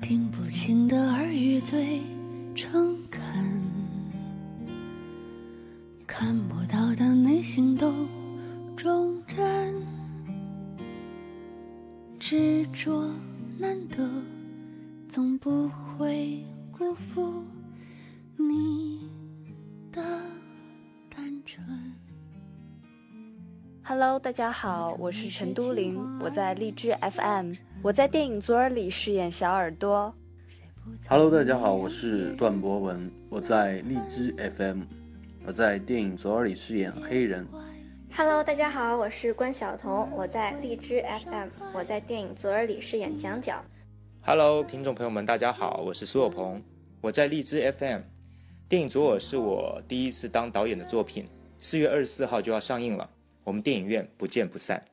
听不清的耳语最诚恳，看不到的内心都忠贞，执着难得，总不会辜负你的单纯。Hello，大家好，我是陈都灵，我在荔枝 FM，我在电影《左耳》里饰演小耳朵。Hello，大家好，我是段博文，我在荔枝 FM，我在电影《左耳》里饰演黑人。Hello，大家好，我是关晓彤，我在荔枝 FM，我在电影《左耳》里饰演蒋角。Hello，听众朋友们，大家好，我是苏有朋，我在荔枝 FM，电影《左耳》是我第一次当导演的作品，四月二十四号就要上映了，我们电影院不见不散。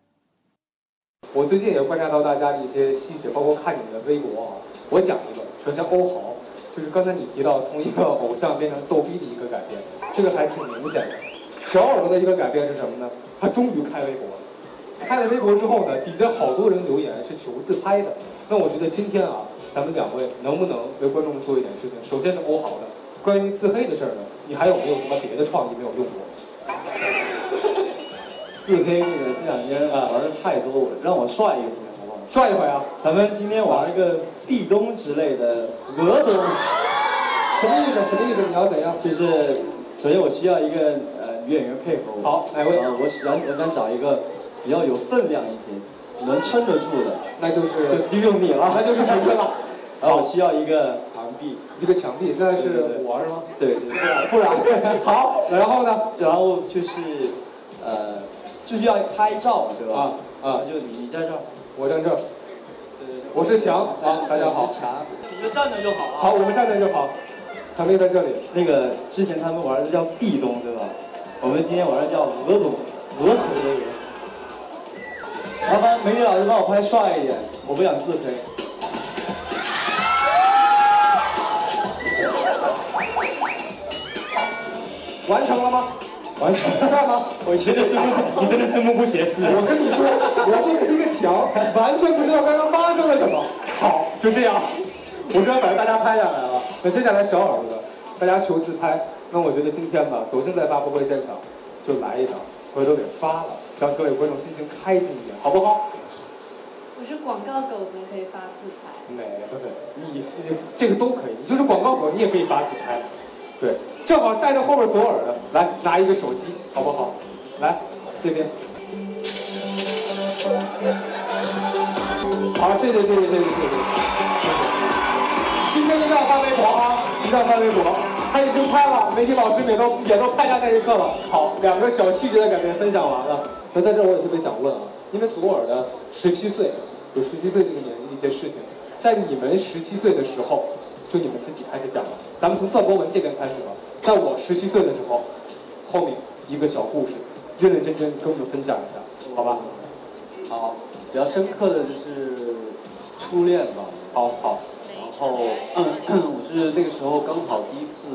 我最近也观察到大家的一些细节，包括看你们的微博啊。我讲一个，首先欧豪，就是刚才你提到从一个偶像变成逗逼的一个改变，这个还挺明显的。小耳朵的一个改变是什么呢？他终于开微博了。开了微博之后呢，底下好多人留言是求自拍的。那我觉得今天啊，咱们两位能不能为观众做一点事情？首先是欧豪的，关于自黑的事儿呢，你还有没有什么别的创意没有用过？自黑这个这两天啊玩的太多，我让我帅一回好不好？帅一回啊！咱们今天玩一个壁咚之类的鹅咚，什么意思？什么意思？你要怎样？就是首先我需要一个呃女演员配合我。好，哪位？啊，我想我想找一个比较有分量一些，能撑得住的，那就是就只有你了，那就是陈坤了。然后我需要一个墙壁，一个墙壁，那是我是吗？对对，不然不然 好，然后呢？然后就是呃。就是要拍照，对吧？啊啊！就你你在这儿，我站这儿。对对我是墙啊，大家好。墙，你就站着就好了。好，我们站着就好。墙壁在这里。那个之前他们玩的叫壁咚，对吧？我们今天玩的叫鹅咚，鹅头的鹅。麻烦美女老师帮我拍帅一点，我不想自黑。完成了吗？完成帅吗？我真的是目，你真的是目不斜视。我跟你说，我这个一个墙，完全不知道刚刚发生了什么。好，就这样，我这样把大家拍下来了。那接下来小耳朵，大家求自拍。那我觉得今天吧，索性在发布会现场就来一张，回头给发了，让各位观众心情开心一点，好不好？我是广告狗，怎么可以发自拍？没，不是，你你这个都可以，你就是广告狗，你也可以发自拍。对，正好带着后边左耳的，来拿一个手机，好不好？来这边。好，谢谢谢谢谢谢谢谢。今天一定要发微博啊！一定要发微博。他已经拍了，媒体老师也都也都拍下那一刻了。好，两个小细节的改变分享完了。那在这我也特别想问啊，因为左耳的十七岁，有十七岁这个年纪的一些事情，在你们十七岁的时候。就你们自己开始讲了，咱们从段博文这边开始吧。在我十七岁的时候，后面一个小故事，认认真真跟我们分享一下，好吧？好，比较深刻的就是初恋吧。好好。然后、嗯、我是那个时候刚好第一次，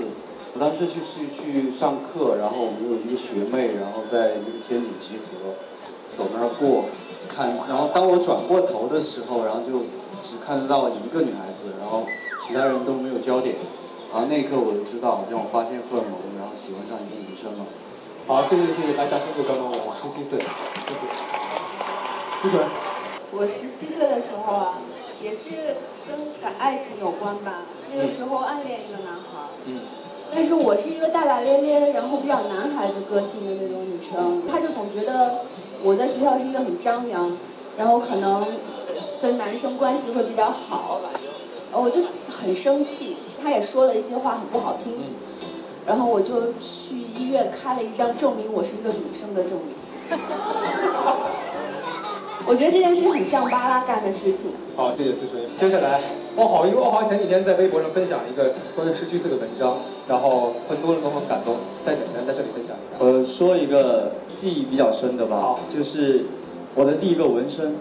我当时去是去上课，然后我们有一个学妹，然后在那个天井集合，走那儿过，看，然后当我转过头的时候，然后就只看得到一个女孩子，然后。其他人都没有焦点，然后那一刻我就知道，好像我发现荷尔蒙，然后喜欢上一个女生了。好，谢谢谢谢，来掌声鼓掌我，我十七岁，谢谢。思纯，我十七岁的时候啊，也是跟感爱情有关吧，那个时候暗恋一个男孩，嗯，但是我是一个大大咧咧，然后比较男孩子个性的那种女生，他就总觉得我在学校是一个很张扬，然后可能跟男生关系会比较好。我就很生气，他也说了一些话很不好听，然后我就去医院开了一张证明我是一个女生的证明。我觉得这件事很像巴拉干的事情。好，谢谢思春。接下来，欧豪，因为欧豪前几天在微博上分享一个关于十七岁的文章，然后很多人都很感动。再简单在这里分享一下。我说一个记忆比较深的吧，就是我的第一个纹身，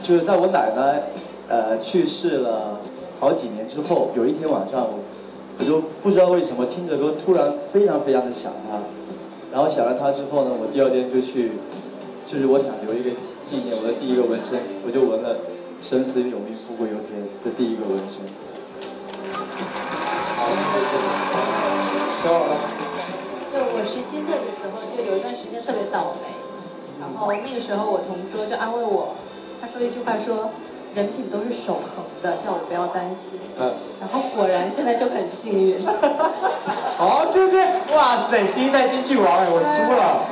就是在我奶奶呃去世了。好几年之后，有一天晚上，我我就不知道为什么听着歌突然非常非常的想她，然后想了她之后呢，我第二天就去，就是我想留一个纪念，我的第一个纹身，我就纹了“生死有命，富贵由天”的第一个纹身。小耳就我十七岁的时候，就有一段时间特别倒霉，然后那个时候我同桌就安慰我，他说一句话说。人品都是守恒的，叫我不要担心。嗯。然后果然现在就很幸运。好，谢谢。哇塞，新一代京剧王哎，我输了。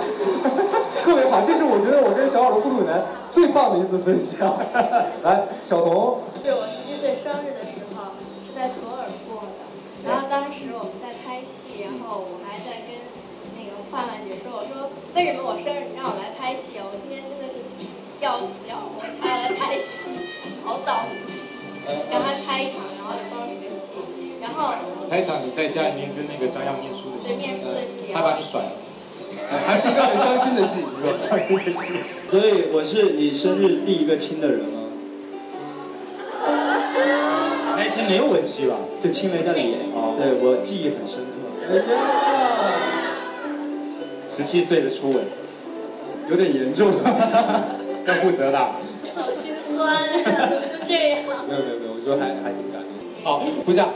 特别好，这是我觉得我跟小耳的互动以来最棒的一次分享。来，小童。是我十七岁生日的时候，是在左耳过的。然后当时我们在拍戏，然后我还在跟那个焕焕姐说，我说为什么我生日你让我来拍戏啊？我今天真的是要死要活，还要来拍戏。好早，让他拍一场，然后帮学戏，然后拍一场你在家里面跟那个张扬念书的戏，对念书的戏，他把你甩了，还是一个很伤心的戏，是吧？伤心的戏。所以我是你生日第一个亲的人吗？那天没有吻戏吧？就亲了一下脸，对我记忆很深刻。十七岁的初吻，有点严重，要负责的。好心酸，怎么就这样？没有没有没有，我觉得还还挺感动。好，不下。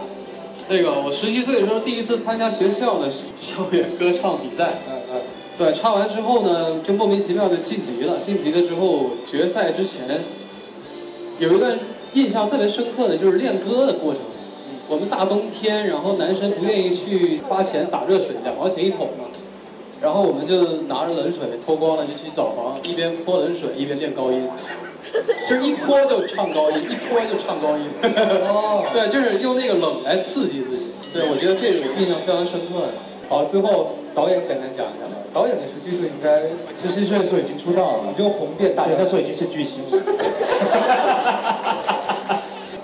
那个我十七岁的时候第一次参加学校的校园歌唱比赛，对，唱完之后呢，就莫名其妙的晋级了。晋级了之后，决赛之前有一段印象特别深刻的就是练歌的过程。我们大冬天，然后男生不愿意去花钱打热水，两毛钱一桶嘛。然后我们就拿着冷水脱光了就去澡房，一边泼冷水一边练高音。就是一泼就唱高音，一泼就唱高音。哦，对，就是用那个冷来刺激自己。对，我觉得这是我印象非常深刻的。好，最后导演简单讲一下吧。导演的十七岁应该十七岁的时候已经出道了，已经红遍大江，那时候已经是巨星了。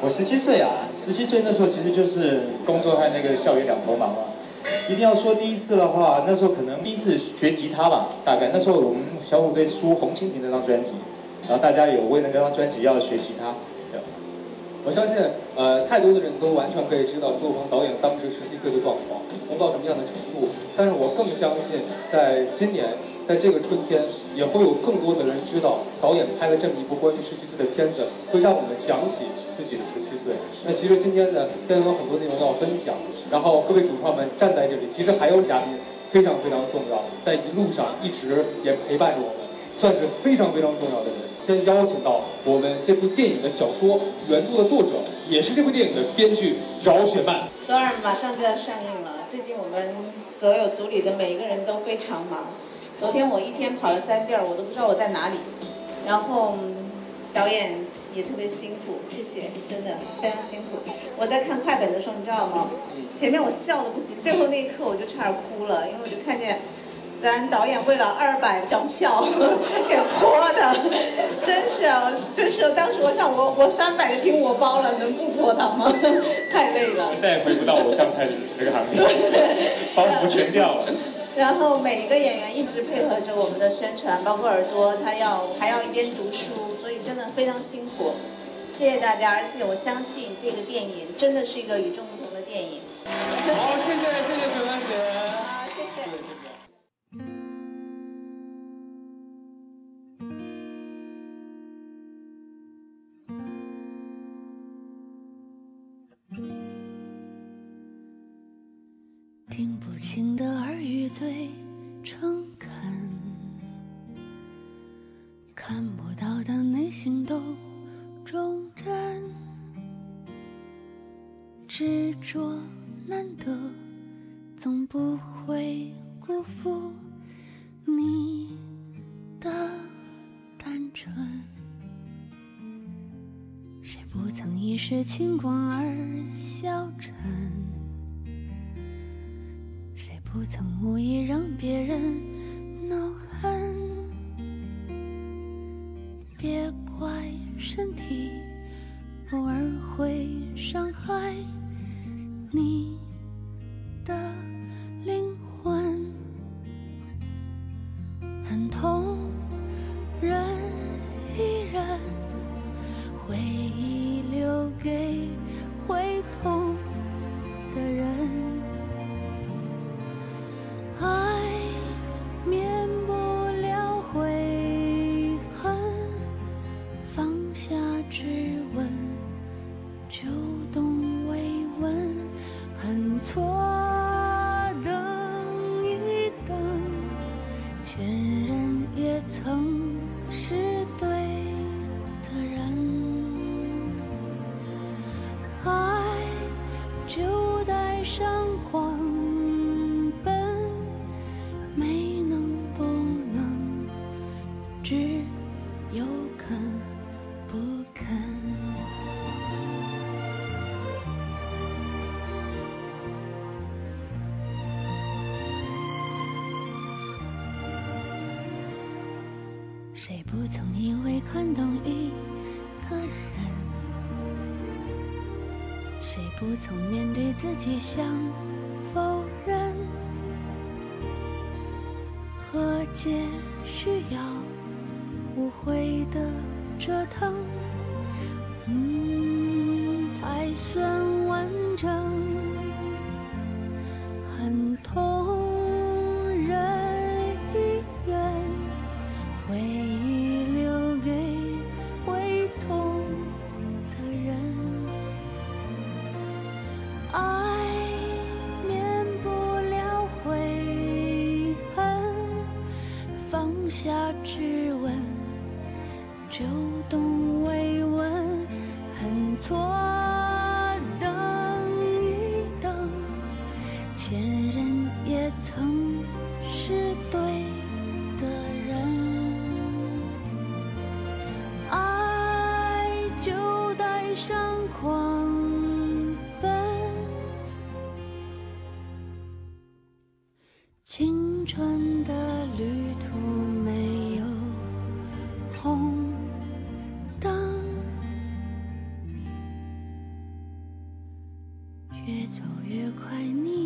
我十七岁啊，十七岁那时候其实就是工作和那个校园两头忙啊。一定要说第一次的话，那时候可能第一次学吉他吧，大概那时候我们小虎队出《红蜻蜓》那张专辑。然后大家有为了那张专辑要学吉他，我相信呃太多的人都完全可以知道朱鹏导演当时十七岁的状况红到什么样的程度，但是我更相信在今年在这个春天也会有更多的人知道导演拍了这么一部关于十七岁的片子，会让我们想起自己的十七岁。那其实今天呢，片有很多内容要分享，然后各位主创们站在这里，其实还有嘉宾非常非常重要，在一路上一直也陪伴着我们，算是非常非常重要的人。先邀请到我们这部电影的小说原著的作者，也是这部电影的编剧饶雪漫。左耳马上就要上映了，最近我们所有组里的每一个人都非常忙。昨天我一天跑了三地儿，我都不知道我在哪里。然后导演也特别辛苦，谢谢，真的非常辛苦。我在看快本的时候，你知道吗？前面我笑的不行，最后那一刻我就差点哭了，因为我就看见。咱导演为了二百张票 给泼的，真是啊，真是，当时我想我我三百个厅我包了，能不泼他吗？太累了。再也回不到偶像派这个行业，包袱全掉了。然后每一个演员一直配合着我们的宣传，包括耳朵，他要还要一边读书，所以真的非常辛苦。谢谢大家，而且我相信这个电影真的是一个与众不同的电影。好，谢谢谢谢诚恳，看不到的内心都忠贞，执着难得，总不会辜负你的单纯。谁不曾一时轻狂而消沉？不曾无意让别人恼恨，别怪身体偶尔会伤害你的错。谁不曾因为看懂一个人？谁不曾面对自己想否认和解需要无悔的折腾？嗯才算越走越快，你。